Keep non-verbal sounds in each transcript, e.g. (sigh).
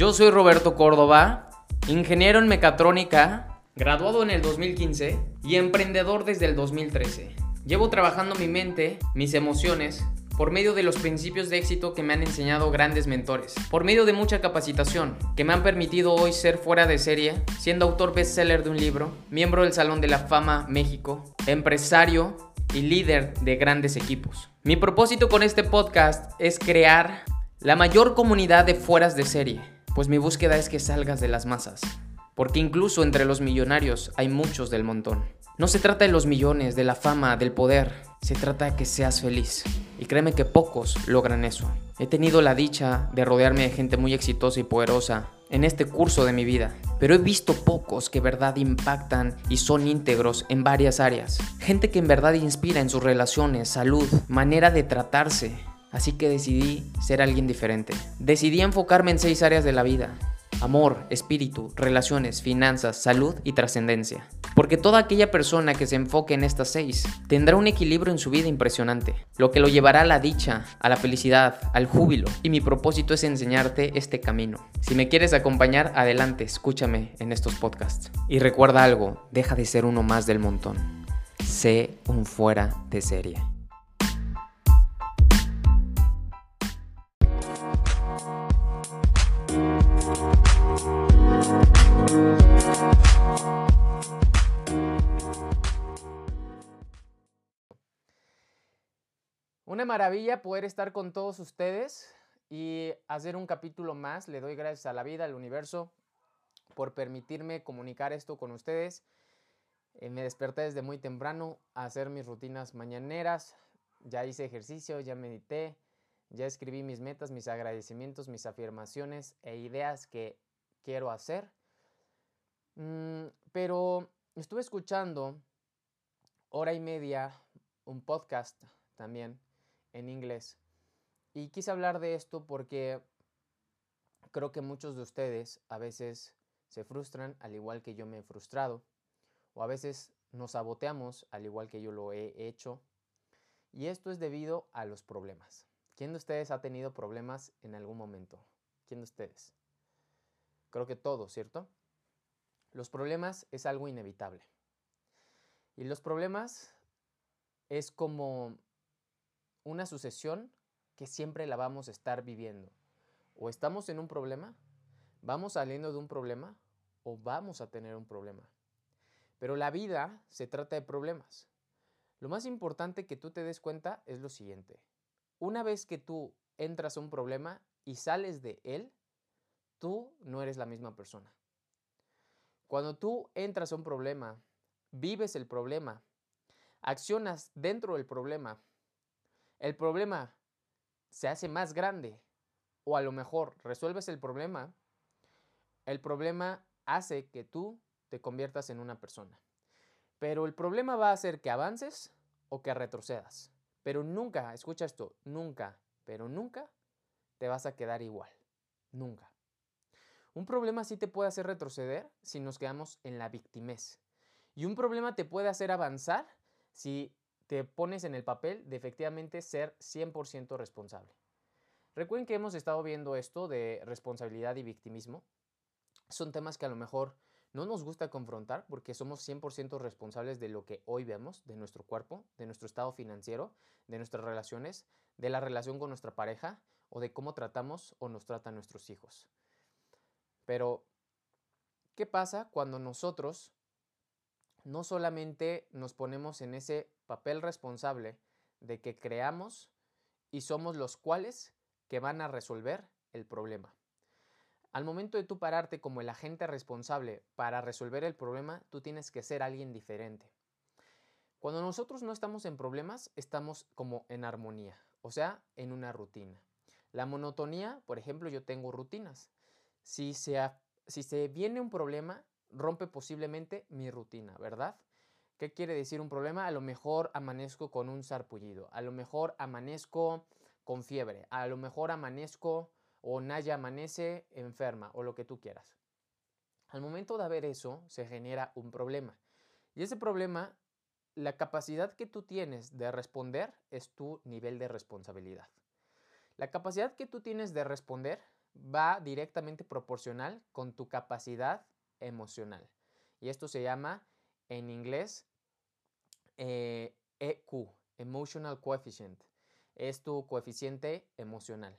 Yo soy Roberto Córdoba, ingeniero en mecatrónica, graduado en el 2015 y emprendedor desde el 2013. Llevo trabajando mi mente, mis emociones, por medio de los principios de éxito que me han enseñado grandes mentores, por medio de mucha capacitación que me han permitido hoy ser fuera de serie, siendo autor bestseller de un libro, miembro del Salón de la Fama México, empresario y líder de grandes equipos. Mi propósito con este podcast es crear la mayor comunidad de fueras de serie, pues mi búsqueda es que salgas de las masas, porque incluso entre los millonarios hay muchos del montón. No se trata de los millones, de la fama, del poder, se trata de que seas feliz. Y créeme que pocos logran eso. He tenido la dicha de rodearme de gente muy exitosa y poderosa en este curso de mi vida, pero he visto pocos que verdad impactan y son íntegros en varias áreas. Gente que en verdad inspira en sus relaciones, salud, manera de tratarse. Así que decidí ser alguien diferente. Decidí enfocarme en seis áreas de la vida amor, espíritu, relaciones, finanzas, salud y trascendencia. Porque toda aquella persona que se enfoque en estas seis tendrá un equilibrio en su vida impresionante, lo que lo llevará a la dicha, a la felicidad, al júbilo. Y mi propósito es enseñarte este camino. Si me quieres acompañar, adelante, escúchame en estos podcasts. Y recuerda algo, deja de ser uno más del montón. Sé un fuera de serie. Una maravilla poder estar con todos ustedes y hacer un capítulo más. Le doy gracias a la vida, al universo, por permitirme comunicar esto con ustedes. Eh, me desperté desde muy temprano a hacer mis rutinas mañaneras. Ya hice ejercicio, ya medité, ya escribí mis metas, mis agradecimientos, mis afirmaciones e ideas que quiero hacer. Mm, pero estuve escuchando hora y media un podcast también en inglés. Y quise hablar de esto porque creo que muchos de ustedes a veces se frustran al igual que yo me he frustrado. O a veces nos saboteamos al igual que yo lo he hecho. Y esto es debido a los problemas. ¿Quién de ustedes ha tenido problemas en algún momento? ¿Quién de ustedes? Creo que todos, ¿cierto? Los problemas es algo inevitable. Y los problemas es como una sucesión que siempre la vamos a estar viviendo. O estamos en un problema, vamos saliendo de un problema o vamos a tener un problema. Pero la vida se trata de problemas. Lo más importante que tú te des cuenta es lo siguiente. Una vez que tú entras a un problema y sales de él, tú no eres la misma persona. Cuando tú entras a un problema, vives el problema, accionas dentro del problema el problema se hace más grande o a lo mejor resuelves el problema, el problema hace que tú te conviertas en una persona. Pero el problema va a hacer que avances o que retrocedas. Pero nunca, escucha esto, nunca, pero nunca te vas a quedar igual. Nunca. Un problema sí te puede hacer retroceder si nos quedamos en la victimez. Y un problema te puede hacer avanzar si te pones en el papel de efectivamente ser 100% responsable. Recuerden que hemos estado viendo esto de responsabilidad y victimismo. Son temas que a lo mejor no nos gusta confrontar porque somos 100% responsables de lo que hoy vemos, de nuestro cuerpo, de nuestro estado financiero, de nuestras relaciones, de la relación con nuestra pareja o de cómo tratamos o nos tratan nuestros hijos. Pero, ¿qué pasa cuando nosotros no solamente nos ponemos en ese papel responsable de que creamos y somos los cuales que van a resolver el problema. Al momento de tú pararte como el agente responsable para resolver el problema, tú tienes que ser alguien diferente. Cuando nosotros no estamos en problemas, estamos como en armonía, o sea, en una rutina. La monotonía, por ejemplo, yo tengo rutinas. Si se, si se viene un problema, rompe posiblemente mi rutina, ¿verdad? ¿Qué quiere decir un problema? A lo mejor amanezco con un sarpullido, a lo mejor amanezco con fiebre, a lo mejor amanezco o Naya amanece enferma o lo que tú quieras. Al momento de haber eso, se genera un problema. Y ese problema, la capacidad que tú tienes de responder es tu nivel de responsabilidad. La capacidad que tú tienes de responder va directamente proporcional con tu capacidad emocional. Y esto se llama en inglés EQ, eh, e Emotional Coefficient. Es tu coeficiente emocional.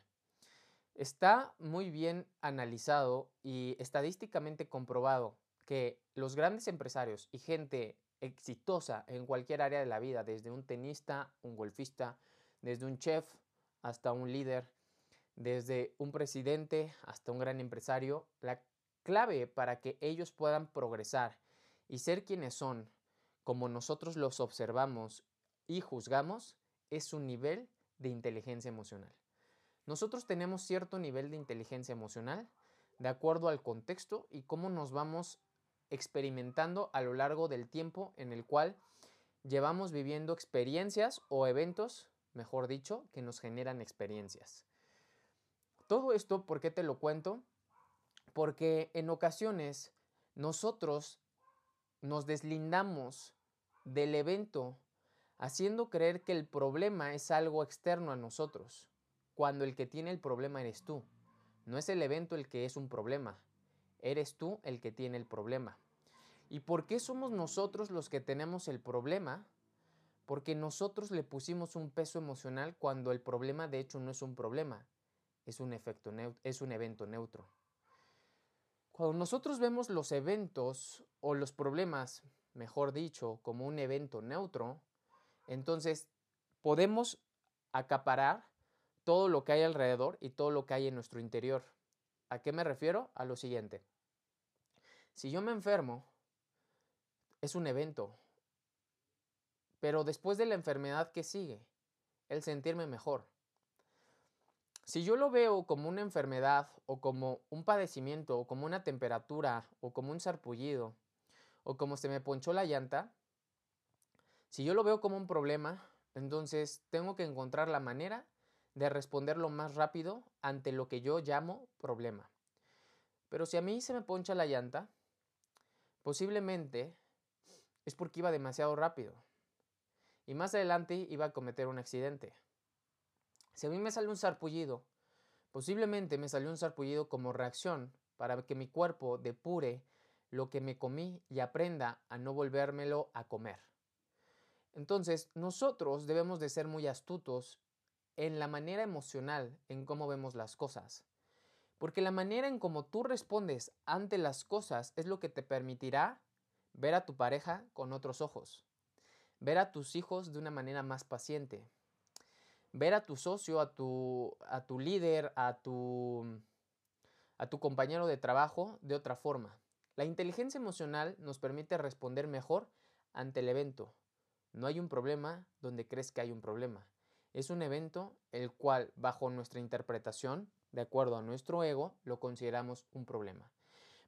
Está muy bien analizado y estadísticamente comprobado que los grandes empresarios y gente exitosa en cualquier área de la vida, desde un tenista, un golfista, desde un chef hasta un líder, desde un presidente hasta un gran empresario, la clave para que ellos puedan progresar y ser quienes son, como nosotros los observamos y juzgamos, es su nivel de inteligencia emocional. Nosotros tenemos cierto nivel de inteligencia emocional de acuerdo al contexto y cómo nos vamos experimentando a lo largo del tiempo en el cual llevamos viviendo experiencias o eventos, mejor dicho, que nos generan experiencias. Todo esto, ¿por qué te lo cuento? Porque en ocasiones nosotros nos deslindamos del evento haciendo creer que el problema es algo externo a nosotros, cuando el que tiene el problema eres tú. No es el evento el que es un problema, eres tú el que tiene el problema. ¿Y por qué somos nosotros los que tenemos el problema? Porque nosotros le pusimos un peso emocional cuando el problema de hecho no es un problema, es un, efecto es un evento neutro. Cuando nosotros vemos los eventos o los problemas, mejor dicho, como un evento neutro, entonces podemos acaparar todo lo que hay alrededor y todo lo que hay en nuestro interior. ¿A qué me refiero? A lo siguiente. Si yo me enfermo, es un evento. Pero después de la enfermedad, ¿qué sigue? El sentirme mejor. Si yo lo veo como una enfermedad o como un padecimiento o como una temperatura o como un sarpullido o como se me ponchó la llanta, si yo lo veo como un problema, entonces tengo que encontrar la manera de responder lo más rápido ante lo que yo llamo problema. Pero si a mí se me poncha la llanta, Posiblemente es porque iba demasiado rápido y más adelante iba a cometer un accidente. Si a mí me sale un sarpullido, posiblemente me salió un sarpullido como reacción para que mi cuerpo depure lo que me comí y aprenda a no volvérmelo a comer. Entonces, nosotros debemos de ser muy astutos en la manera emocional en cómo vemos las cosas. Porque la manera en cómo tú respondes ante las cosas es lo que te permitirá ver a tu pareja con otros ojos, ver a tus hijos de una manera más paciente, ver a tu socio, a tu, a tu líder, a tu, a tu compañero de trabajo de otra forma. La inteligencia emocional nos permite responder mejor ante el evento. No hay un problema donde crees que hay un problema. Es un evento el cual, bajo nuestra interpretación, de acuerdo a nuestro ego, lo consideramos un problema.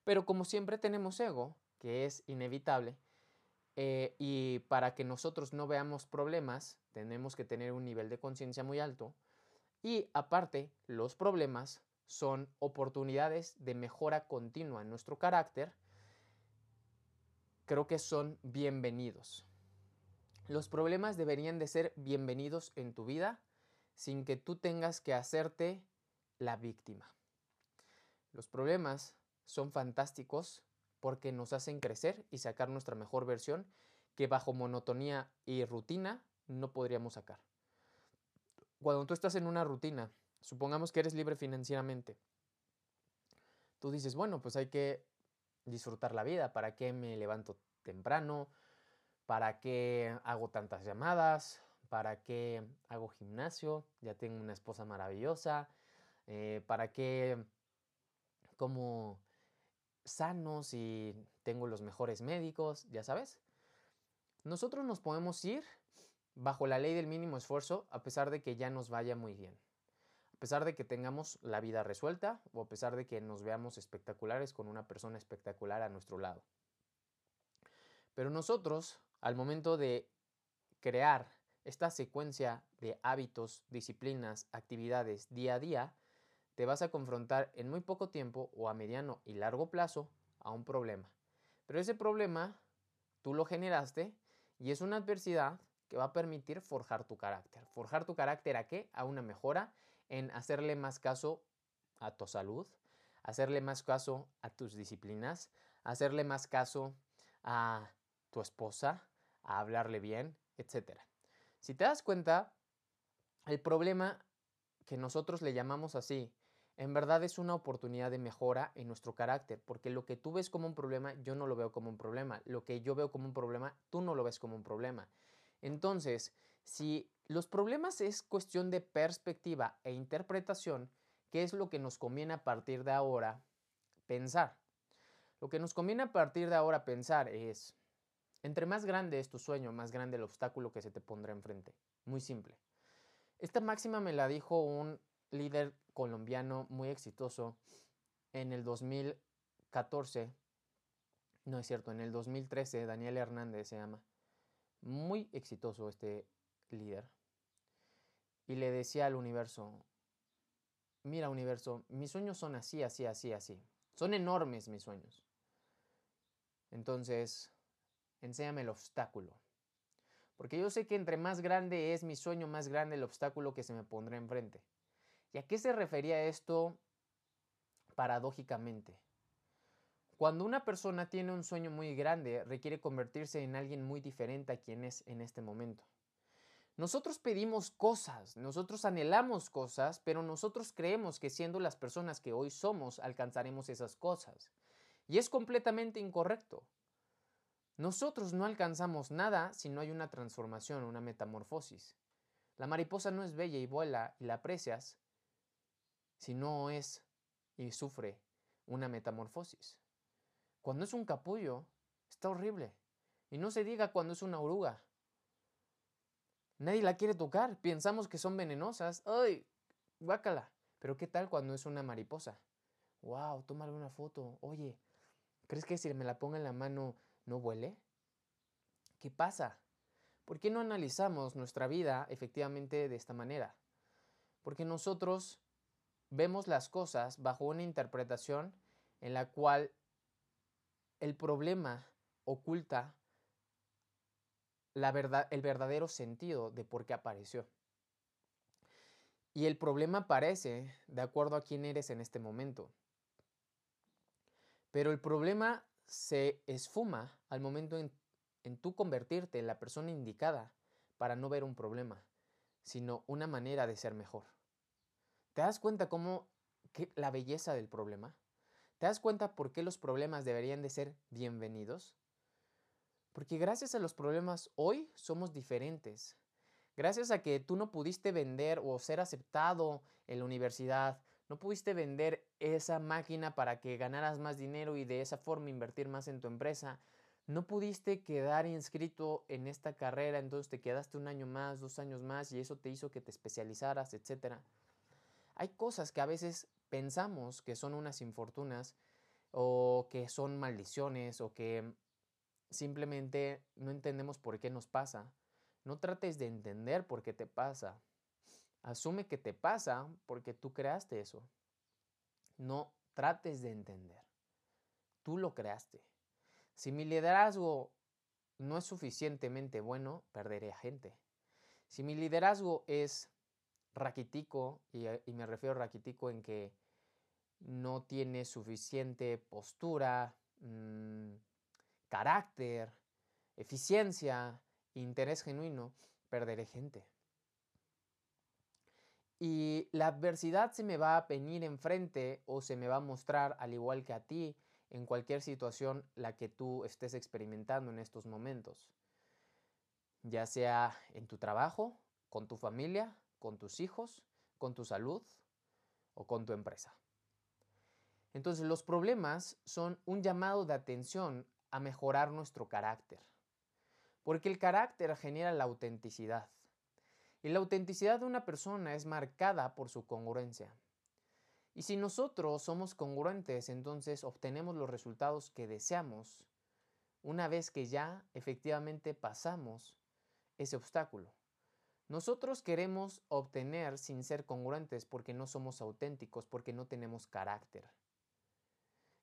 Pero como siempre tenemos ego, que es inevitable, eh, y para que nosotros no veamos problemas, tenemos que tener un nivel de conciencia muy alto. Y aparte, los problemas son oportunidades de mejora continua en nuestro carácter. Creo que son bienvenidos. Los problemas deberían de ser bienvenidos en tu vida sin que tú tengas que hacerte la víctima. Los problemas son fantásticos porque nos hacen crecer y sacar nuestra mejor versión que bajo monotonía y rutina no podríamos sacar. Cuando tú estás en una rutina, supongamos que eres libre financieramente, tú dices, bueno, pues hay que disfrutar la vida, ¿para qué me levanto temprano? ¿Para qué hago tantas llamadas? ¿Para qué hago gimnasio? Ya tengo una esposa maravillosa, eh, para qué como sanos y tengo los mejores médicos, ya sabes. Nosotros nos podemos ir bajo la ley del mínimo esfuerzo a pesar de que ya nos vaya muy bien. A pesar de que tengamos la vida resuelta o a pesar de que nos veamos espectaculares con una persona espectacular a nuestro lado. Pero nosotros, al momento de crear esta secuencia de hábitos, disciplinas, actividades día a día, te vas a confrontar en muy poco tiempo o a mediano y largo plazo a un problema. Pero ese problema tú lo generaste y es una adversidad que va a permitir forjar tu carácter. ¿Forjar tu carácter a qué? A una mejora en hacerle más caso a tu salud, hacerle más caso a tus disciplinas, hacerle más caso a tu esposa, a hablarle bien, etc. Si te das cuenta, el problema que nosotros le llamamos así, en verdad es una oportunidad de mejora en nuestro carácter, porque lo que tú ves como un problema, yo no lo veo como un problema. Lo que yo veo como un problema, tú no lo ves como un problema. Entonces, si los problemas es cuestión de perspectiva e interpretación, ¿qué es lo que nos conviene a partir de ahora pensar? Lo que nos conviene a partir de ahora pensar es, entre más grande es tu sueño, más grande el obstáculo que se te pondrá enfrente. Muy simple. Esta máxima me la dijo un líder colombiano muy exitoso en el 2014. No es cierto, en el 2013, Daniel Hernández se llama. Muy exitoso este líder. Y le decía al universo, mira universo, mis sueños son así, así, así, así. Son enormes mis sueños. Entonces, enséñame el obstáculo. Porque yo sé que entre más grande es mi sueño, más grande el obstáculo que se me pondrá enfrente. ¿Y a qué se refería esto paradójicamente? Cuando una persona tiene un sueño muy grande, requiere convertirse en alguien muy diferente a quien es en este momento. Nosotros pedimos cosas, nosotros anhelamos cosas, pero nosotros creemos que siendo las personas que hoy somos alcanzaremos esas cosas. Y es completamente incorrecto. Nosotros no alcanzamos nada si no hay una transformación, una metamorfosis. La mariposa no es bella y vuela y la aprecias si no es y sufre una metamorfosis. Cuando es un capullo, está horrible. Y no se diga cuando es una oruga. Nadie la quiere tocar. Pensamos que son venenosas. ¡Ay! Guácala. Pero ¿qué tal cuando es una mariposa? ¡Wow! Tómale una foto. Oye, ¿crees que si me la pongo en la mano no huele? ¿Qué pasa? ¿Por qué no analizamos nuestra vida efectivamente de esta manera? Porque nosotros vemos las cosas bajo una interpretación en la cual el problema oculta la verdad, el verdadero sentido de por qué apareció. Y el problema aparece de acuerdo a quién eres en este momento. Pero el problema se esfuma al momento en, en tú convertirte en la persona indicada para no ver un problema, sino una manera de ser mejor. ¿Te das cuenta cómo la belleza del problema? ¿Te das cuenta por qué los problemas deberían de ser bienvenidos? Porque gracias a los problemas hoy somos diferentes. Gracias a que tú no pudiste vender o ser aceptado en la universidad, no pudiste vender esa máquina para que ganaras más dinero y de esa forma invertir más en tu empresa. No pudiste quedar inscrito en esta carrera, entonces te quedaste un año más, dos años más y eso te hizo que te especializaras, etc. Hay cosas que a veces pensamos que son unas infortunas o que son maldiciones o que simplemente no entendemos por qué nos pasa. No trates de entender por qué te pasa. Asume que te pasa porque tú creaste eso. No trates de entender. Tú lo creaste. Si mi liderazgo no es suficientemente bueno, perderé a gente. Si mi liderazgo es raquítico, y, me refiero a raquítico en que no tiene suficiente postura, mm, carácter, eficiencia, interés genuino, perderé gente y la adversidad se me va a venir enfrente o se me va a mostrar al igual que a ti en cualquier situación la que tú estés experimentando en estos momentos. Ya sea en tu trabajo, con tu familia, con tus hijos, con tu salud o con tu empresa. Entonces los problemas son un llamado de atención a mejorar nuestro carácter. Porque el carácter genera la autenticidad. Y la autenticidad de una persona es marcada por su congruencia. Y si nosotros somos congruentes, entonces obtenemos los resultados que deseamos una vez que ya efectivamente pasamos ese obstáculo. Nosotros queremos obtener sin ser congruentes porque no somos auténticos, porque no tenemos carácter.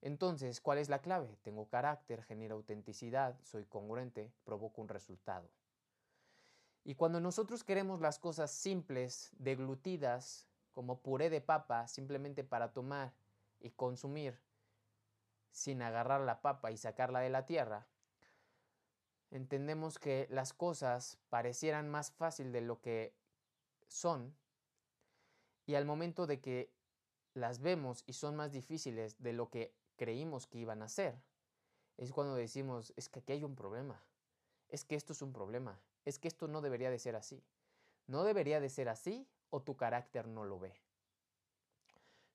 Entonces, ¿cuál es la clave? Tengo carácter, genero autenticidad, soy congruente, provoco un resultado. Y cuando nosotros queremos las cosas simples, deglutidas, como puré de papa simplemente para tomar y consumir sin agarrar la papa y sacarla de la tierra, entendemos que las cosas parecieran más fácil de lo que son y al momento de que las vemos y son más difíciles de lo que creímos que iban a ser, es cuando decimos, es que aquí hay un problema, es que esto es un problema, es que esto no debería de ser así. No debería de ser así o tu carácter no lo ve.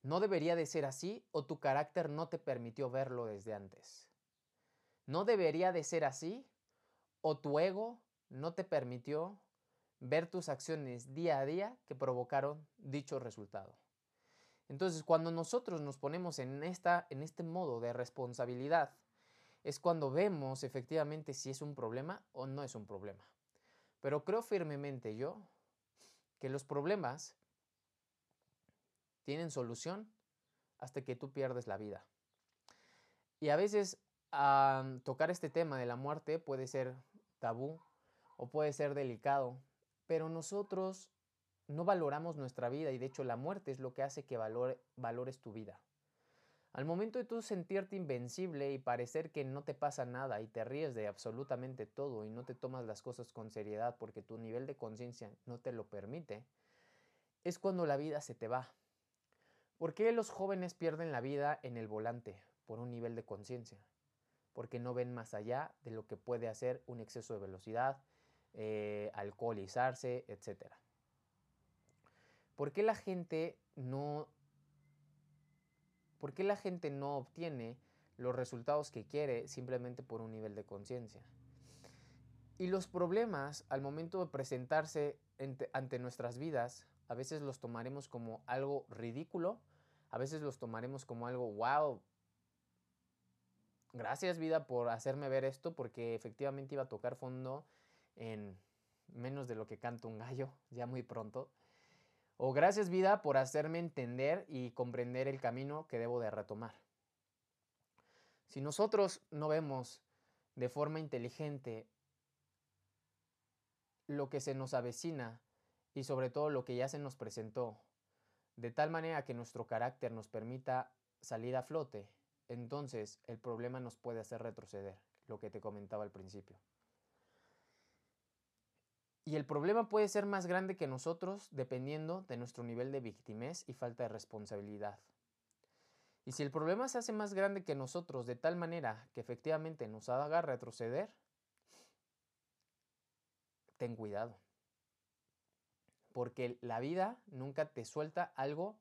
No debería de ser así o tu carácter no te permitió verlo desde antes. No debería de ser así o tu ego no te permitió ver tus acciones día a día que provocaron dicho resultado. Entonces, cuando nosotros nos ponemos en, esta, en este modo de responsabilidad, es cuando vemos efectivamente si es un problema o no es un problema. Pero creo firmemente yo que los problemas tienen solución hasta que tú pierdes la vida. Y a veces tocar este tema de la muerte puede ser o puede ser delicado, pero nosotros no valoramos nuestra vida y de hecho la muerte es lo que hace que valores tu vida. Al momento de tú sentirte invencible y parecer que no te pasa nada y te ríes de absolutamente todo y no te tomas las cosas con seriedad porque tu nivel de conciencia no te lo permite, es cuando la vida se te va. ¿Por qué los jóvenes pierden la vida en el volante? Por un nivel de conciencia. Porque no ven más allá de lo que puede hacer un exceso de velocidad, eh, alcoholizarse, etc. ¿Por qué la gente no ¿Por qué la gente no obtiene los resultados que quiere simplemente por un nivel de conciencia? Y los problemas al momento de presentarse ante nuestras vidas, a veces los tomaremos como algo ridículo, a veces los tomaremos como algo, wow, gracias vida por hacerme ver esto porque efectivamente iba a tocar fondo en menos de lo que canta un gallo, (laughs) ya muy pronto. O gracias vida por hacerme entender y comprender el camino que debo de retomar. Si nosotros no vemos de forma inteligente lo que se nos avecina y sobre todo lo que ya se nos presentó, de tal manera que nuestro carácter nos permita salir a flote, entonces el problema nos puede hacer retroceder, lo que te comentaba al principio. Y el problema puede ser más grande que nosotros dependiendo de nuestro nivel de victimez y falta de responsabilidad. Y si el problema se hace más grande que nosotros de tal manera que efectivamente nos haga retroceder, ten cuidado. Porque la vida nunca te suelta algo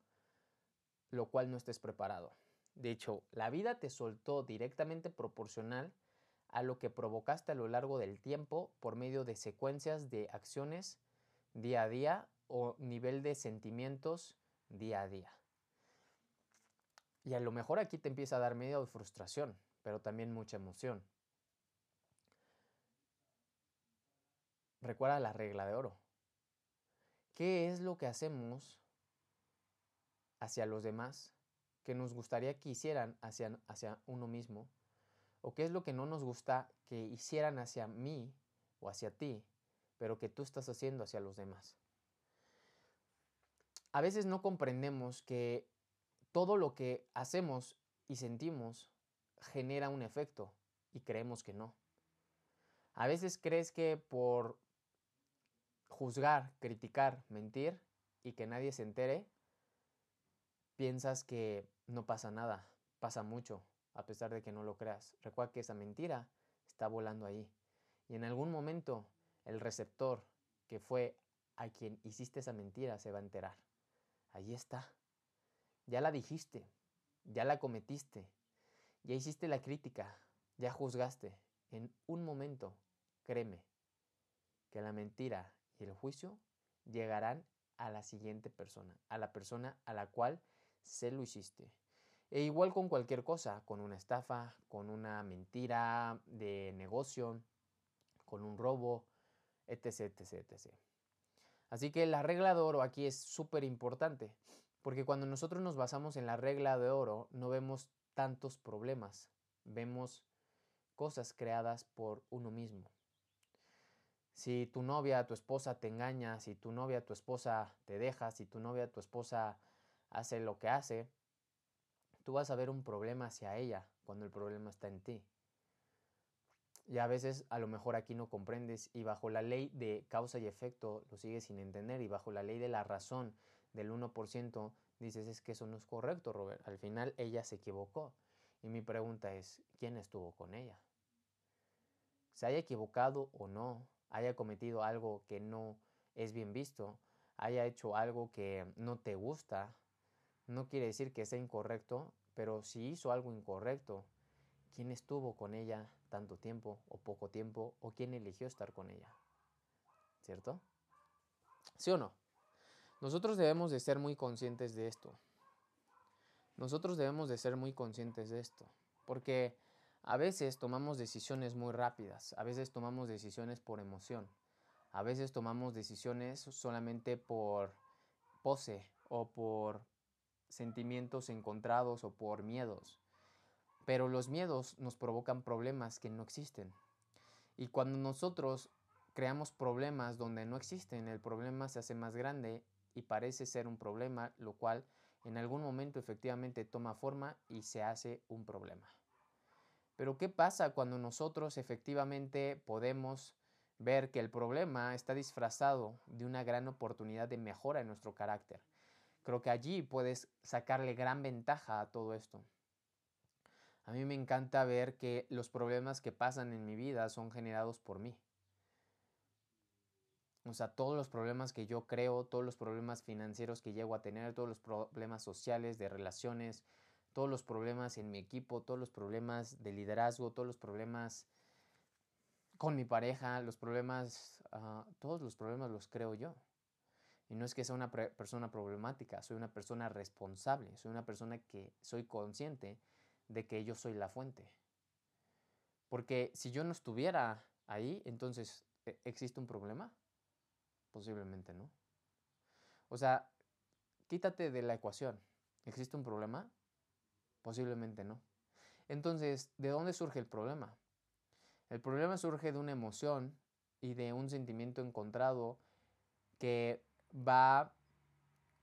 lo cual no estés preparado. De hecho, la vida te soltó directamente proporcional a lo que provocaste a lo largo del tiempo por medio de secuencias de acciones día a día o nivel de sentimientos día a día. Y a lo mejor aquí te empieza a dar medio de frustración, pero también mucha emoción. Recuerda la regla de oro. ¿Qué es lo que hacemos hacia los demás que nos gustaría que hicieran hacia, hacia uno mismo o qué es lo que no nos gusta que hicieran hacia mí o hacia ti, pero que tú estás haciendo hacia los demás. A veces no comprendemos que todo lo que hacemos y sentimos genera un efecto y creemos que no. A veces crees que por juzgar, criticar, mentir y que nadie se entere, piensas que no pasa nada, pasa mucho, a pesar de que no lo creas. Recuerda que esa mentira está volando ahí. Y en algún momento el receptor que fue a quien hiciste esa mentira se va a enterar. Ahí está. Ya la dijiste, ya la cometiste, ya hiciste la crítica, ya juzgaste. En un momento, créeme, que la mentira y el juicio llegarán a la siguiente persona, a la persona a la cual se lo hiciste. E igual con cualquier cosa, con una estafa, con una mentira de negocio, con un robo, etc, etc, etc. Así que la regla de oro aquí es súper importante, porque cuando nosotros nos basamos en la regla de oro, no vemos tantos problemas, vemos cosas creadas por uno mismo. Si tu novia, tu esposa te engaña, si tu novia, tu esposa te deja, si tu novia, tu esposa hace lo que hace, tú vas a ver un problema hacia ella cuando el problema está en ti. Y a veces a lo mejor aquí no comprendes y bajo la ley de causa y efecto lo sigues sin entender y bajo la ley de la razón del 1% dices es que eso no es correcto, Robert. Al final ella se equivocó. Y mi pregunta es, ¿quién estuvo con ella? Se haya equivocado o no, haya cometido algo que no es bien visto, haya hecho algo que no te gusta, no quiere decir que sea incorrecto, pero si hizo algo incorrecto, ¿quién estuvo con ella tanto tiempo o poco tiempo o quién eligió estar con ella? ¿Cierto? ¿Sí o no? Nosotros debemos de ser muy conscientes de esto. Nosotros debemos de ser muy conscientes de esto, porque a veces tomamos decisiones muy rápidas, a veces tomamos decisiones por emoción, a veces tomamos decisiones solamente por pose o por sentimientos encontrados o por miedos. Pero los miedos nos provocan problemas que no existen. Y cuando nosotros creamos problemas donde no existen, el problema se hace más grande y parece ser un problema, lo cual en algún momento efectivamente toma forma y se hace un problema. Pero ¿qué pasa cuando nosotros efectivamente podemos ver que el problema está disfrazado de una gran oportunidad de mejora en nuestro carácter? Creo que allí puedes sacarle gran ventaja a todo esto. A mí me encanta ver que los problemas que pasan en mi vida son generados por mí. O sea, todos los problemas que yo creo, todos los problemas financieros que llego a tener, todos los problemas sociales, de relaciones, todos los problemas en mi equipo, todos los problemas de liderazgo, todos los problemas con mi pareja, los problemas, ah, todos los problemas los creo yo. Y no es que sea una persona problemática, soy una persona responsable, soy una persona que soy consciente de que yo soy la fuente. Porque si yo no estuviera ahí, entonces, ¿e-, ¿existe un problema? Posiblemente no. O sea, quítate de la ecuación. ¿Existe un problema? Posiblemente no. Entonces, ¿de dónde surge el problema? El problema surge de una emoción y de un sentimiento encontrado que va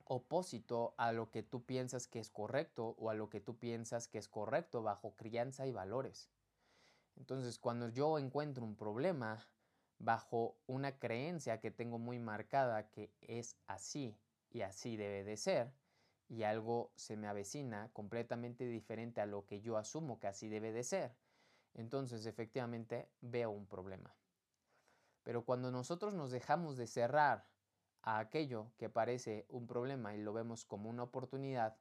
opósito a lo que tú piensas que es correcto o a lo que tú piensas que es correcto bajo crianza y valores. Entonces, cuando yo encuentro un problema bajo una creencia que tengo muy marcada que es así y así debe de ser, y algo se me avecina completamente diferente a lo que yo asumo que así debe de ser, entonces efectivamente veo un problema. Pero cuando nosotros nos dejamos de cerrar a aquello que parece un problema y lo vemos como una oportunidad,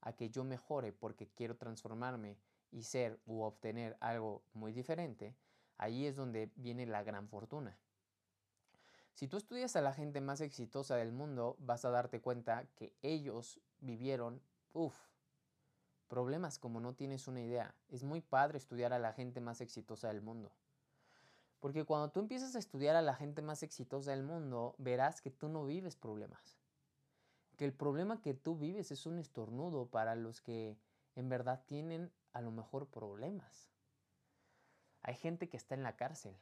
a que yo mejore porque quiero transformarme y ser u obtener algo muy diferente, ahí es donde viene la gran fortuna. Si tú estudias a la gente más exitosa del mundo, vas a darte cuenta que ellos vivieron, uff, problemas como no tienes una idea. Es muy padre estudiar a la gente más exitosa del mundo. Porque cuando tú empiezas a estudiar a la gente más exitosa del mundo, verás que tú no vives problemas. Que el problema que tú vives es un estornudo para los que en verdad tienen a lo mejor problemas. Hay gente que está en la cárcel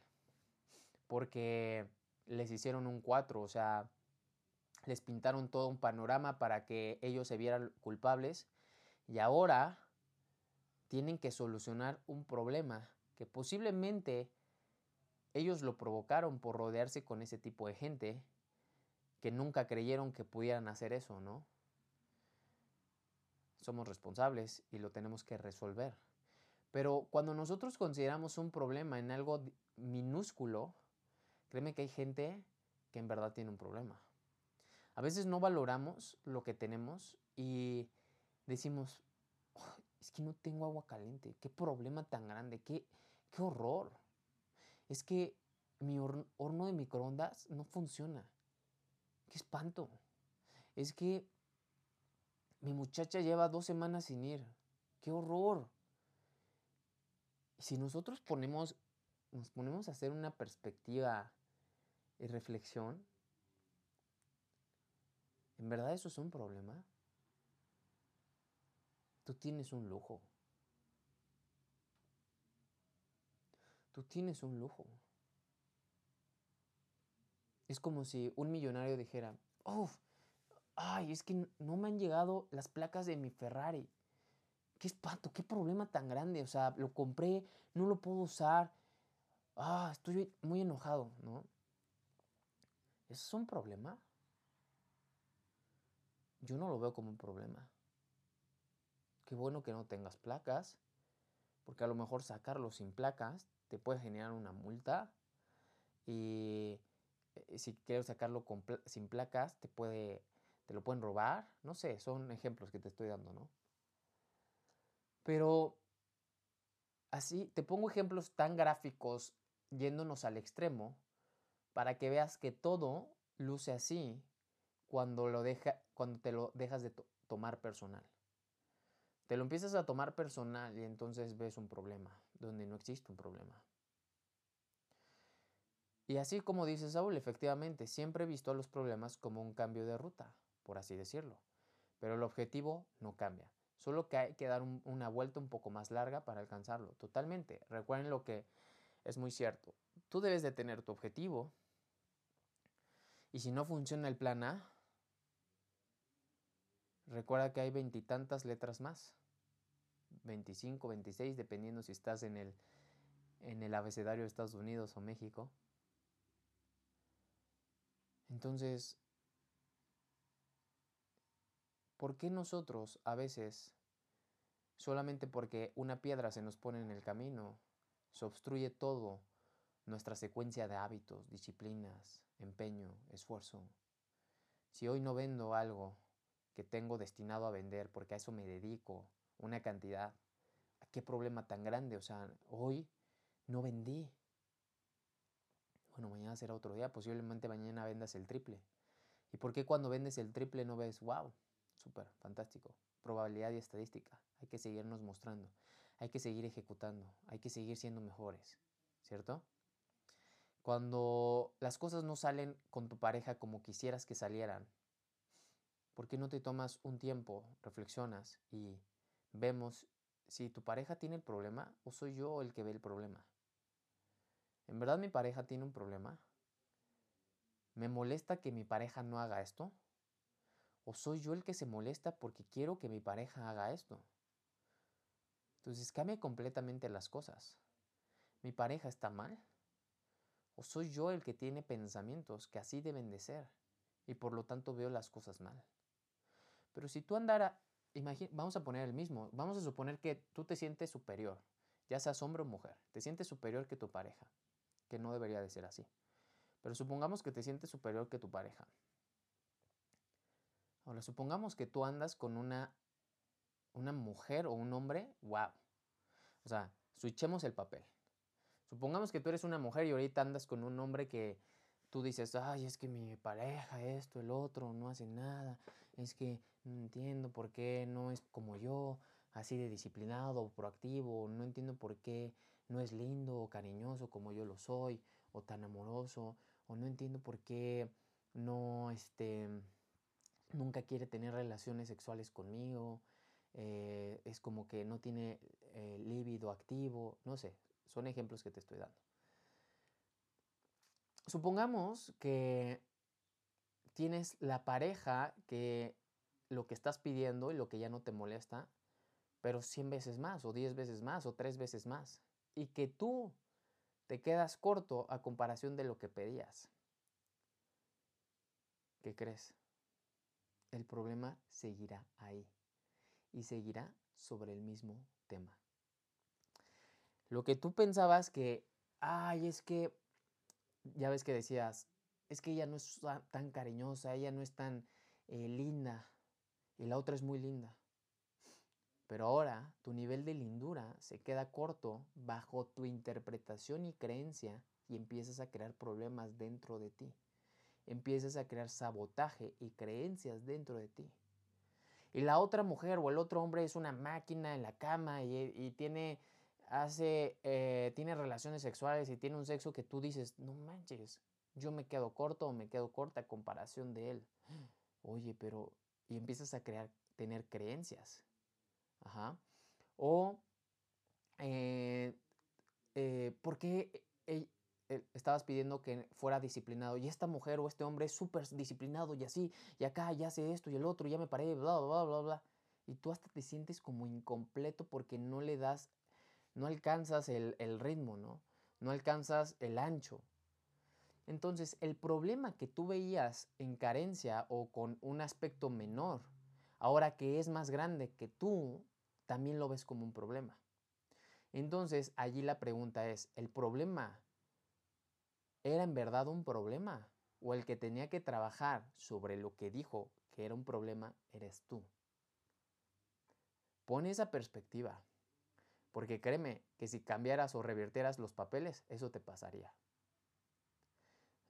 porque les hicieron un 4, o sea, les pintaron todo un panorama para que ellos se vieran culpables y ahora tienen que solucionar un problema que posiblemente ellos lo provocaron por rodearse con ese tipo de gente que nunca creyeron que pudieran hacer eso, ¿no? Somos responsables y lo tenemos que resolver. Pero cuando nosotros consideramos un problema en algo minúsculo, créeme que hay gente que en verdad tiene un problema. A veces no valoramos lo que tenemos y decimos, es que no tengo agua caliente, qué problema tan grande, qué, horror es que mi horno de microondas no funciona. Qué espanto. Es que mi muchacha lleva dos semanas sin ir. Qué horror. Y si nosotros ponemos, nos ponemos a hacer una perspectiva y reflexión, ¿en verdad eso es un problema? Tú tienes un lujo. Tú tienes un lujo. Es como si un millonario dijera, uff, ay, es que no me han llegado las placas de mi Ferrari. Qué espanto, qué problema tan grande. O sea, lo compré, no lo puedo usar. Ah, estoy muy enojado, ¿no? ¿Eso es un problema? Yo no lo veo como un problema. Qué bueno que no tengas placas, porque a lo mejor sacarlo sin placas te puede generar una multa y eh, si quieres sacarlo sin placas te puede te lo pueden robar, no sé, son ejemplos que te estoy dando, ¿no? Pero así te pongo ejemplos tan gráficos yéndonos al extremo para que veas que todo luce así cuando, lo deja, cuando te lo dejas de tomar personal. Te lo empiezas a tomar personal y entonces ves un problema donde no existe un problema. Y así como dice Saúl, efectivamente, siempre he visto a los problemas como un cambio de ruta, por así decirlo. Pero el objetivo no cambia. Solo que hay que dar una vuelta un poco más larga para alcanzarlo. Totalmente. Recuerden lo que es muy cierto. Tú debes de tener tu objetivo. Y si no funciona el plan A, recuerda que hay veintitantas letras más. 25, 26, dependiendo si estás en el, en el abecedario de Estados Unidos o México. Entonces, ¿por qué nosotros a veces, solamente porque una piedra se nos pone en el camino, se obstruye todo nuestra secuencia de hábitos, disciplinas, empeño, esfuerzo? Si hoy no vendo algo que tengo destinado a vender porque a eso me dedico, una cantidad, ¿qué problema tan grande? O sea, hoy no vendí, bueno, mañana será otro día, posiblemente mañana vendas el triple. ¿Y por qué cuando vendes el triple no ves, wow, súper, fantástico? Probabilidad y estadística. Hay que seguirnos mostrando, hay que seguir ejecutando, hay que seguir siendo mejores, ¿cierto? Cuando las cosas no salen con tu pareja como quisieras que salieran, ¿por qué no te tomas un tiempo, reflexionas y vemos si tu pareja tiene el problema o soy yo el que ve el problema? ¿En verdad mi pareja tiene un problema? ¿Me molesta que mi pareja no haga esto? ¿O soy yo el que se molesta porque quiero que mi pareja haga esto? Entonces cambia completamente las cosas. ¿Mi pareja está mal? ¿O soy yo el que tiene pensamientos que así deben de ser y por lo tanto veo las cosas mal? Pero si tú andara, vamos a poner el mismo, vamos a suponer que tú te sientes superior, ya seas hombre o mujer, te sientes superior que tu pareja que no debería de ser así. Pero supongamos que te sientes superior que tu pareja. Ahora, supongamos que tú andas con una, una mujer o un hombre, wow. O sea, switchemos el papel. Supongamos que tú eres una mujer y ahorita andas con un hombre que tú dices, ay, es que mi pareja, esto, el otro, no hace nada. Es que no entiendo por qué no es como yo, así de disciplinado, proactivo. No entiendo por qué no es lindo o cariñoso como yo lo soy, o tan amoroso, o no entiendo por qué no, este, nunca quiere tener relaciones sexuales conmigo, eh, es como que no tiene eh, activo, no sé, son ejemplos que te estoy dando. Supongamos que tienes la pareja que lo que estás pidiendo y lo que ya no te molesta, pero 100 veces más, o 10 veces más, o 3 veces más y que tú te quedas corto a comparación de lo que pedías. ¿Qué crees? El problema seguirá ahí y seguirá sobre el mismo tema. Lo que tú pensabas que, ay, es que, ya ves que decías, es que ella no es tan cariñosa, ella no es tan eh, linda y la otra es muy linda. Pero ahora tu nivel de lindura se queda corto bajo tu interpretación y creencia y empiezas a crear problemas dentro de ti. Empiezas a crear sabotaje y creencias dentro de ti. Y la otra mujer o el otro hombre es una máquina en la cama y, tiene, hace, eh, tiene relaciones sexuales y tiene un sexo que tú dices, no manches, yo me quedo corto o me quedo corta a comparación de él. Oye, pero... Y empiezas a crear, tener creencias Ajá. O, eh, eh, ¿por qué eh, estabas pidiendo que fuera disciplinado y esta mujer o este hombre es súper disciplinado y así, y acá ya hace esto y el otro, ya me paré, bla, bla, bla, bla. Y tú hasta te sientes como incompleto porque no le das, no alcanzas el, el ritmo, ¿no? No alcanzas el ancho. Entonces, el problema que tú veías en carencia o con un aspecto menor, ahora que es más grande que tú, también lo ves como un problema. Entonces, allí la pregunta es, ¿el problema era en verdad un problema? ¿O el que tenía que trabajar sobre lo que dijo que era un problema eres tú? Pone esa perspectiva, porque créeme que si cambiaras o revirtieras los papeles, eso te pasaría.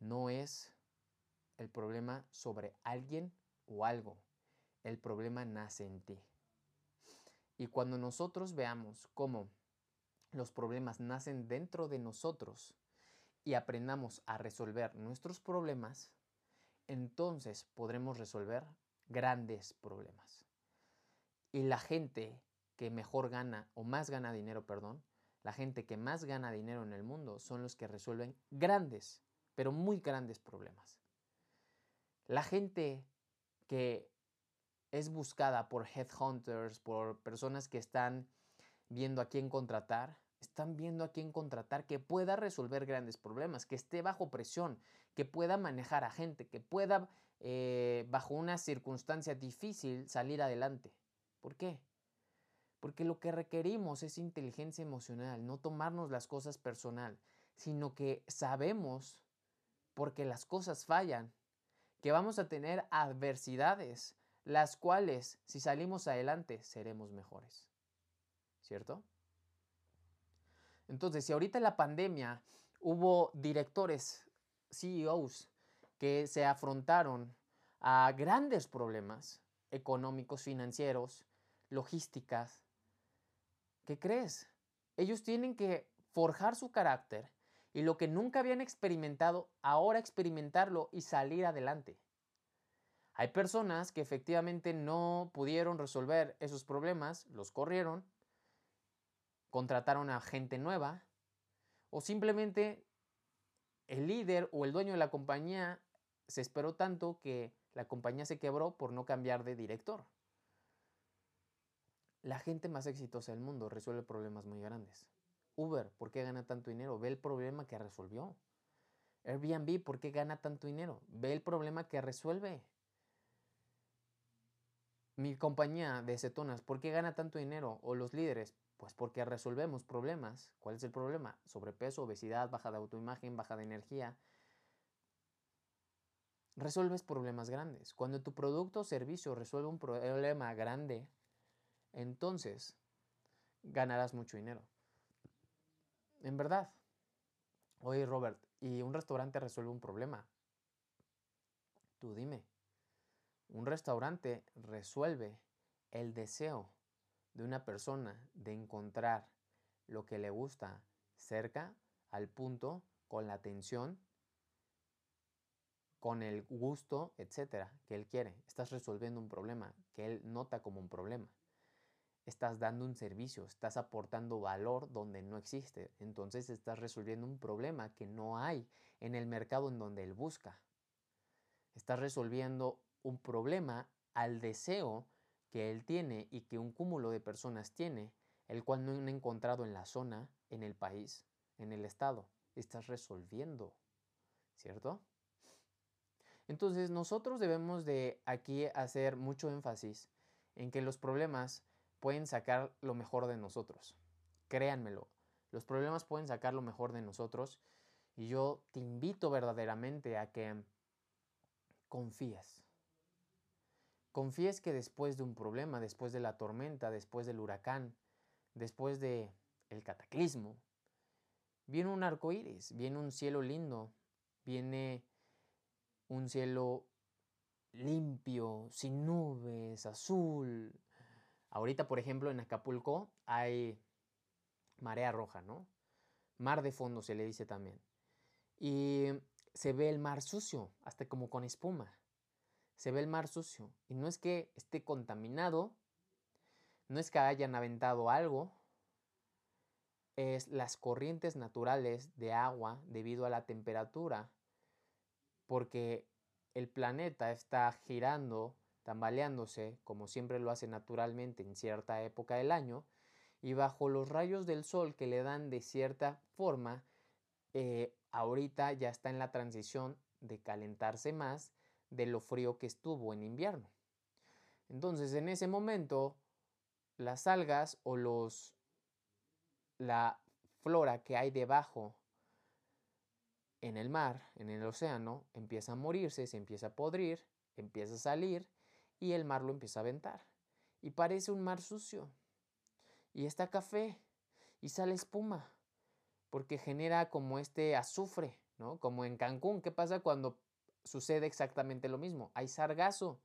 No es el problema sobre alguien o algo, el problema nace en ti. Y cuando nosotros veamos cómo los problemas nacen dentro de nosotros y aprendamos a resolver nuestros problemas, entonces podremos resolver grandes problemas. Y la gente que mejor gana o más gana dinero, perdón, la gente que más gana dinero en el mundo son los que resuelven grandes, pero muy grandes problemas. La gente que es buscada por headhunters, por personas que están viendo a quién contratar, están viendo a quién contratar que pueda resolver grandes problemas, que esté bajo presión, que pueda manejar a gente, que pueda, eh, bajo una circunstancia difícil, salir adelante. ¿Por qué? Porque lo que requerimos es inteligencia emocional, no tomarnos las cosas personal, sino que sabemos, porque las cosas fallan, que vamos a tener adversidades, las cuales, si salimos adelante, seremos mejores. ¿Cierto? Entonces, si ahorita en la pandemia hubo directores, CEOs, que se afrontaron a grandes problemas económicos, financieros, logísticas, ¿qué crees? Ellos tienen que forjar su carácter y lo que nunca habían experimentado, ahora experimentarlo y salir adelante. Hay personas que efectivamente no pudieron resolver esos problemas, los corrieron, contrataron a gente nueva o simplemente el líder o el dueño de la compañía se esperó tanto que la compañía se quebró por no cambiar de director. La gente más exitosa del mundo resuelve problemas muy grandes. Uber, ¿por qué gana tanto dinero? Ve el problema que resolvió. Airbnb, ¿por qué gana tanto dinero? Ve el problema que resuelve. Mi compañía de cetonas, ¿por qué gana tanto dinero? O los líderes, pues porque resolvemos problemas. ¿Cuál es el problema? Sobrepeso, obesidad, baja de autoimagen, baja de energía. Resuelves problemas grandes. Cuando tu producto o servicio resuelve un problema grande, entonces ganarás mucho dinero. En verdad. Oye, Robert, ¿y un restaurante resuelve un problema? Tú dime. Un restaurante resuelve el deseo de una persona de encontrar lo que le gusta cerca, al punto, con la atención, con el gusto, etcétera, que él quiere. Estás resolviendo un problema que él nota como un problema. Estás dando un servicio, estás aportando valor donde no existe. Entonces estás resolviendo un problema que no hay en el mercado en donde él busca. Estás resolviendo un problema al deseo que él tiene y que un cúmulo de personas tiene, el cual no han encontrado en la zona, en el país, en el estado. Estás resolviendo, ¿cierto? Entonces nosotros debemos de aquí hacer mucho énfasis en que los problemas pueden sacar lo mejor de nosotros. Créanmelo, los problemas pueden sacar lo mejor de nosotros y yo te invito verdaderamente a que confíes. Confíes que después de un problema, después de la tormenta, después del huracán, después de el cataclismo, viene un arco iris, viene un cielo lindo, viene un cielo limpio, sin nubes, azul. Ahorita, por ejemplo, en Acapulco hay marea roja, ¿no? Mar de fondo se le dice también. Y se ve el mar sucio, hasta como con espuma se ve el mar sucio. Y no es que esté contaminado, no es que hayan aventado algo, es las corrientes naturales de agua debido a la temperatura, porque el planeta está girando, tambaleándose, como siempre lo hace naturalmente en cierta época del año, y bajo los rayos del sol que le dan de cierta forma, eh, ahorita ya está en la transición de calentarse más de lo frío que estuvo en invierno. Entonces, en ese momento, las algas o los la flora que hay debajo en el mar, en el océano, empieza a morirse, se empieza a podrir, empieza a salir y el mar lo empieza a aventar. Y parece un mar sucio. Y está café y sale espuma, porque genera como este azufre, ¿no? Como en Cancún, ¿qué pasa cuando sucede exactamente lo mismo? Hay sargazo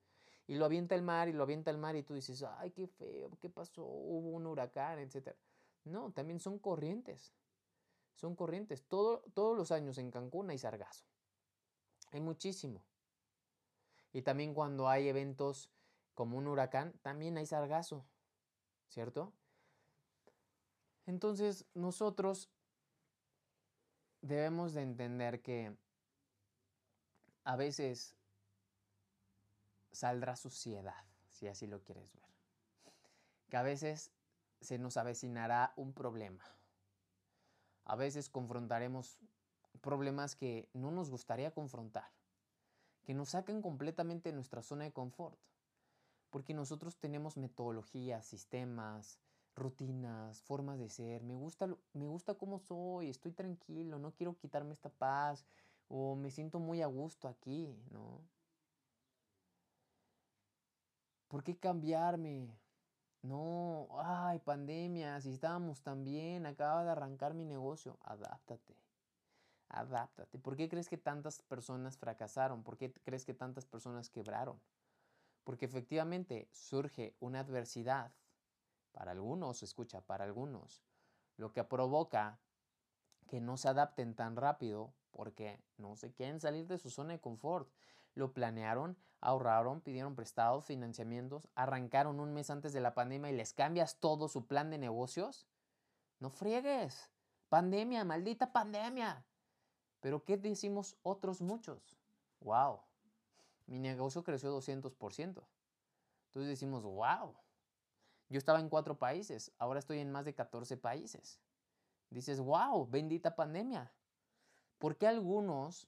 y lo avienta el mar y lo avienta el mar y tú dices, ay, qué feo, ¿qué pasó? Hubo un huracán, etcétera. No, también son corrientes. Son corrientes. todos los años en Cancún hay sargazo. Hay muchísimo. Y también cuando hay eventos como un huracán, también hay sargazo. ¿Cierto? Entonces nosotros debemos de entender que a veces saldrá suciedad, si así lo quieres ver. Que a veces se nos avecinará un problema. A veces confrontaremos problemas que no nos gustaría confrontar, que nos saquen completamente de nuestra zona de confort, porque nosotros tenemos metodologías, sistemas, rutinas, formas de ser. Me gusta, me gusta cómo soy, estoy tranquilo, no quiero quitarme esta paz o me siento muy a gusto aquí, ¿no? ¿Por qué cambiarme? No, ay, pandemia, si estábamos tan bien, acaba de arrancar mi negocio. Adáptate, adáptate. ¿Por qué crees que tantas personas fracasaron? ¿Por qué crees que tantas personas quebraron? Porque efectivamente surge una adversidad, para algunos, escucha, para algunos, lo que provoca que no se adapten tan rápido porque no se quieren salir de su zona de confort lo planearon, ahorraron, pidieron prestados, financiamientos, arrancaron un mes antes de la pandemia y les cambias todo su plan de negocios. No friegues. Pandemia, maldita pandemia. Pero ¿qué decimos otros muchos? Wow, mi negocio creció 200%. Entonces decimos, wow, yo estaba en cuatro países, ahora estoy en más de 14 países. Dices, wow, bendita pandemia. ¿Por qué algunos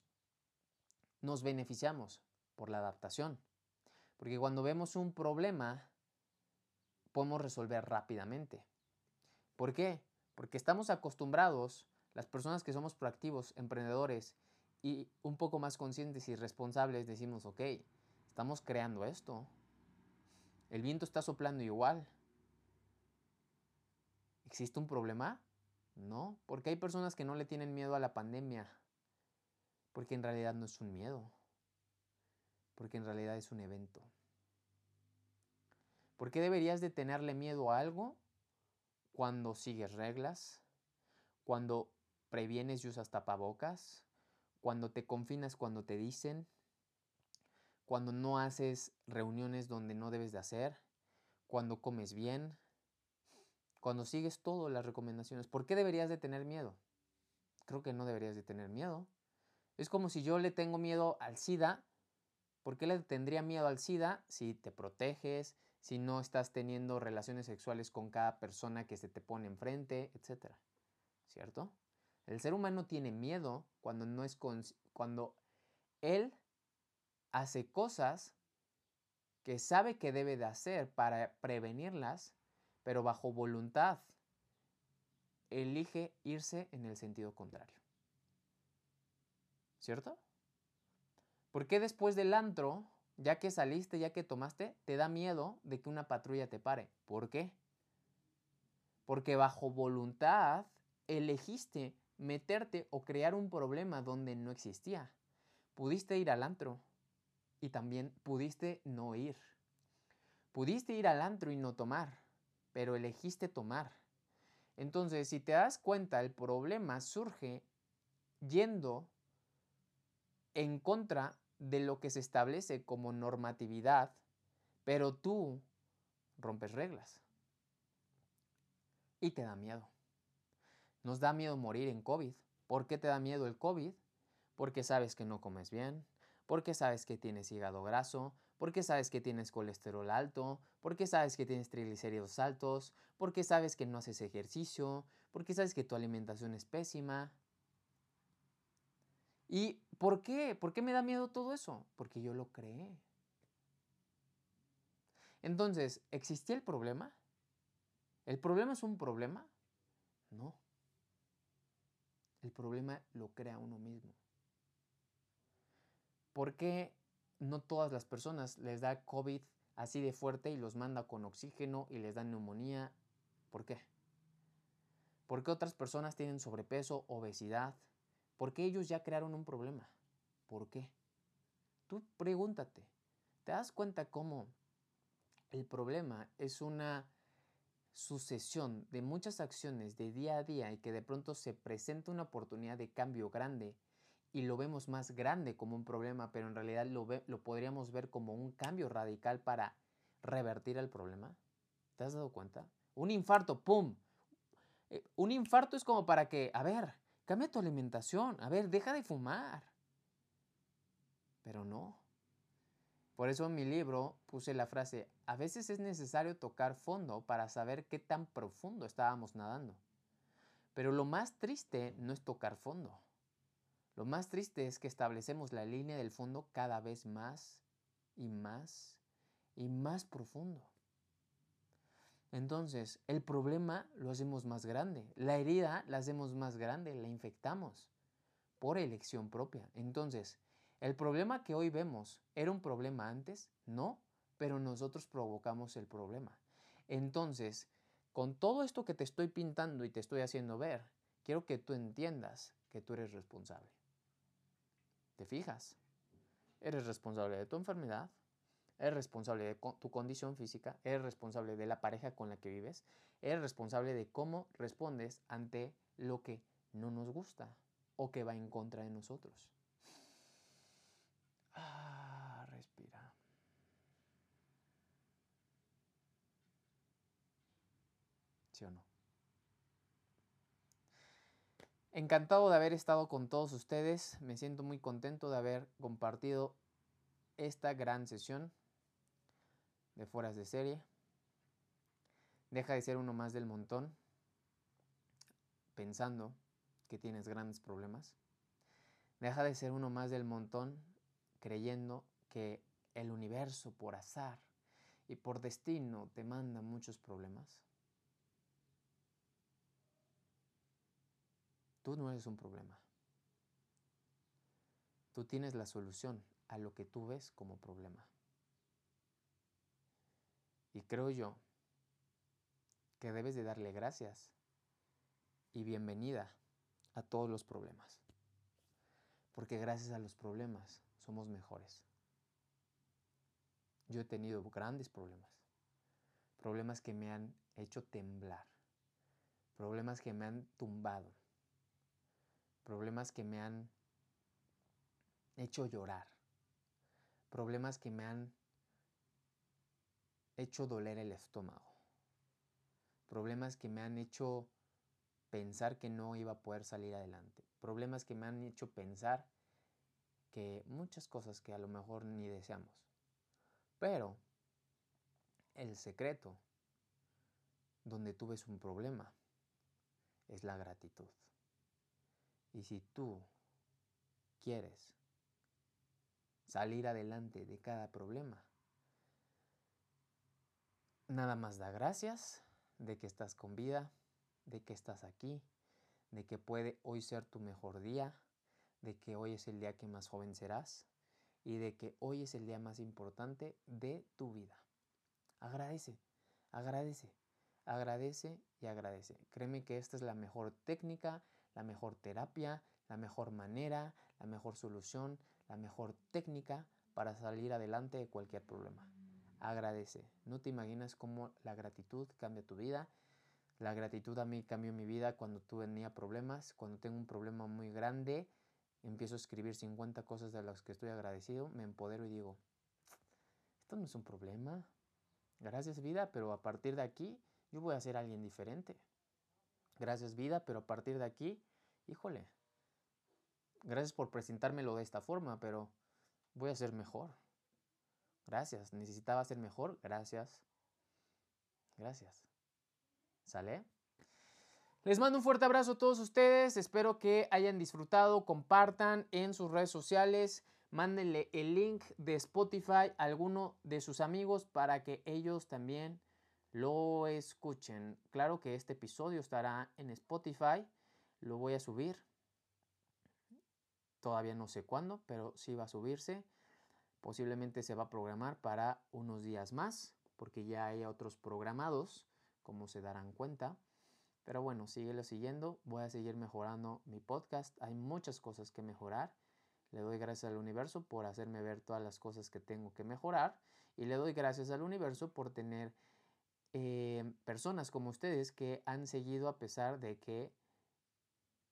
nos beneficiamos por la adaptación. Porque cuando vemos un problema, podemos resolver rápidamente. ¿Por qué? Porque estamos acostumbrados, las personas que somos proactivos, emprendedores y un poco más conscientes y responsables, decimos, ok, estamos creando esto. El viento está soplando igual. ¿Existe un problema? No, porque hay personas que no le tienen miedo a la pandemia, porque en realidad no es un miedo, porque en realidad es un evento. ¿Por qué deberías de tenerle miedo a algo cuando sigues reglas, cuando previenes y usas tapabocas, cuando te confinas cuando te dicen, cuando no haces reuniones donde no debes de hacer, cuando comes bien, cuando sigues todas las recomendaciones? ¿Por qué deberías de tener miedo? Creo que no deberías de tener miedo. Es como si yo le tengo miedo al SIDA. ¿Por qué le tendría miedo al SIDA si te proteges, si no estás teniendo relaciones sexuales con cada persona que se te pone enfrente, etcétera? ¿Cierto? El ser humano tiene miedo cuando no es cuando él hace cosas que sabe que debe de hacer para prevenirlas, pero bajo voluntad elige irse en el sentido contrario. ¿Cierto? ¿Por qué después del antro, ya que saliste, ya que tomaste, te da miedo de que una patrulla te pare? ¿Por qué? Porque bajo voluntad elegiste meterte o crear un problema donde no existía. Pudiste ir al antro y también pudiste no ir. Pudiste ir al antro y no tomar, pero elegiste tomar. Entonces, si te das cuenta, el problema surge yendo en contra de lo que se establece como normatividad, pero tú rompes reglas y te da miedo. Nos da miedo morir en COVID. ¿Por qué te da miedo el COVID? Porque sabes que no comes bien, porque sabes que tienes hígado graso, porque sabes que tienes colesterol alto, porque sabes que tienes triglicéridos altos, porque sabes que no haces ejercicio, porque sabes que tu alimentación es pésima. ¿Y por qué? ¿Por qué me da miedo todo eso? Porque yo lo creé. Entonces, ¿existía el problema? ¿El problema es un problema? No. El problema lo crea uno mismo. ¿Por qué no todas las personas les da COVID así de fuerte y los manda con oxígeno y les da neumonía? ¿Por qué? ¿Por qué otras personas tienen sobrepeso, obesidad? ¿Por qué ellos ya crearon un problema? ¿Por qué? Tú pregúntate. ¿Te das cuenta cómo el problema es una sucesión de muchas acciones de día a día y que de pronto se presenta una oportunidad de cambio grande y lo vemos más grande como un problema, pero en realidad lo, lo podríamos ver como un cambio radical para revertir el problema. ¿Te has dado cuenta? Un infarto, ¡pum! Eh, un infarto es como para que, a ver, cambia tu alimentación, a ver, deja de fumar. Pero no. Por eso en mi libro puse la frase, a veces es necesario tocar fondo para saber qué tan profundo estábamos nadando. Pero lo más triste no es tocar fondo. Lo más triste es que establecemos la línea del fondo cada vez más y más y más profundo. Entonces, el problema lo hacemos más grande, la herida la hacemos más grande, la infectamos por elección propia. Entonces, ¿El problema que hoy vemos era un problema antes? No, pero nosotros provocamos el problema. Entonces, con todo esto que te estoy pintando y te estoy haciendo ver, quiero que tú entiendas que tú eres responsable. ¿Te fijas? Eres responsable de tu enfermedad, eres responsable de tu condición física, eres responsable de la pareja con la que vives, eres responsable de cómo respondes ante lo que no nos gusta o que va en contra de nosotros. Ah, respira. Encantado de haber estado con todos ustedes. Me siento muy contento de haber compartido esta gran sesión de Fueras de Serie. Deja de ser uno más del montón pensando que tienes grandes problemas. Deja de ser uno más del montón creyendo que el universo por azar y por destino te manda muchos problemas? Tú no eres un problema. Tú tienes la solución a lo que tú ves como problema. Y creo yo que debes de darle gracias y bienvenida a todos los problemas. Porque gracias a los problemas somos mejores. Yo he tenido grandes problemas. Problemas que me han hecho temblar. Problemas que me han tumbado. Problemas que me han hecho llorar. Problemas que me han hecho doler el estómago. Problemas que me han hecho pensar que no iba a poder salir adelante. Problemas que me han hecho pensar que muchas cosas que a lo mejor ni deseamos. Pero el secreto donde tú ves un problema es la gratitud. Y si tú quieres salir adelante de cada problema, nada más da gracias de que estás con vida, de que estás aquí, de que puede hoy ser tu mejor día, de que hoy es el día que más joven serás y de que hoy es el día más importante de tu vida. Agradece, agradece, agradece y agradece. Créeme que esta es la mejor técnica, la mejor terapia, la mejor manera, la mejor solución, la mejor técnica para salir adelante de cualquier problema. Agradece. No te imaginas cómo la gratitud cambia tu vida. La gratitud a mí cambió mi vida cuando tú tenía problemas, cuando tengo un problema muy grande empiezo a escribir 50 cosas de las que estoy agradecido, me empodero y digo, esto no es un problema. Gracias vida, pero a partir de aquí yo voy a ser alguien diferente. Gracias vida, pero a partir de aquí, híjole, gracias por presentármelo de esta forma, pero voy a ser mejor. Gracias, necesitaba ser mejor, gracias. Gracias. ¿Sale? Les mando un fuerte abrazo a todos ustedes, espero que hayan disfrutado, compartan en sus redes sociales, mándenle el link de Spotify a alguno de sus amigos para que ellos también lo escuchen. Claro que este episodio estará en Spotify, lo voy a subir. Todavía no sé cuándo, pero sí va a subirse. Posiblemente se va a programar para unos días más, porque ya hay otros programados, como se darán cuenta. Pero bueno, síguelo siguiendo. Voy a seguir mejorando mi podcast. Hay muchas cosas que mejorar. Le doy gracias al universo por hacerme ver todas las cosas que tengo que mejorar. Y le doy gracias al universo por tener eh, personas como ustedes que han seguido a pesar de que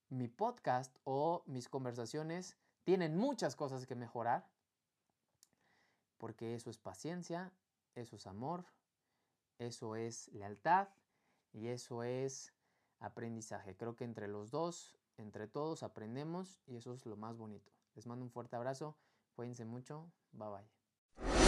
mi podcast o mis conversaciones tienen muchas cosas que mejorar. Porque eso es paciencia, eso es amor, eso es lealtad y eso es aprendizaje. Creo que entre los dos, entre todos aprendemos y eso es lo más bonito. Les mando un fuerte abrazo, cuídense mucho, bye bye.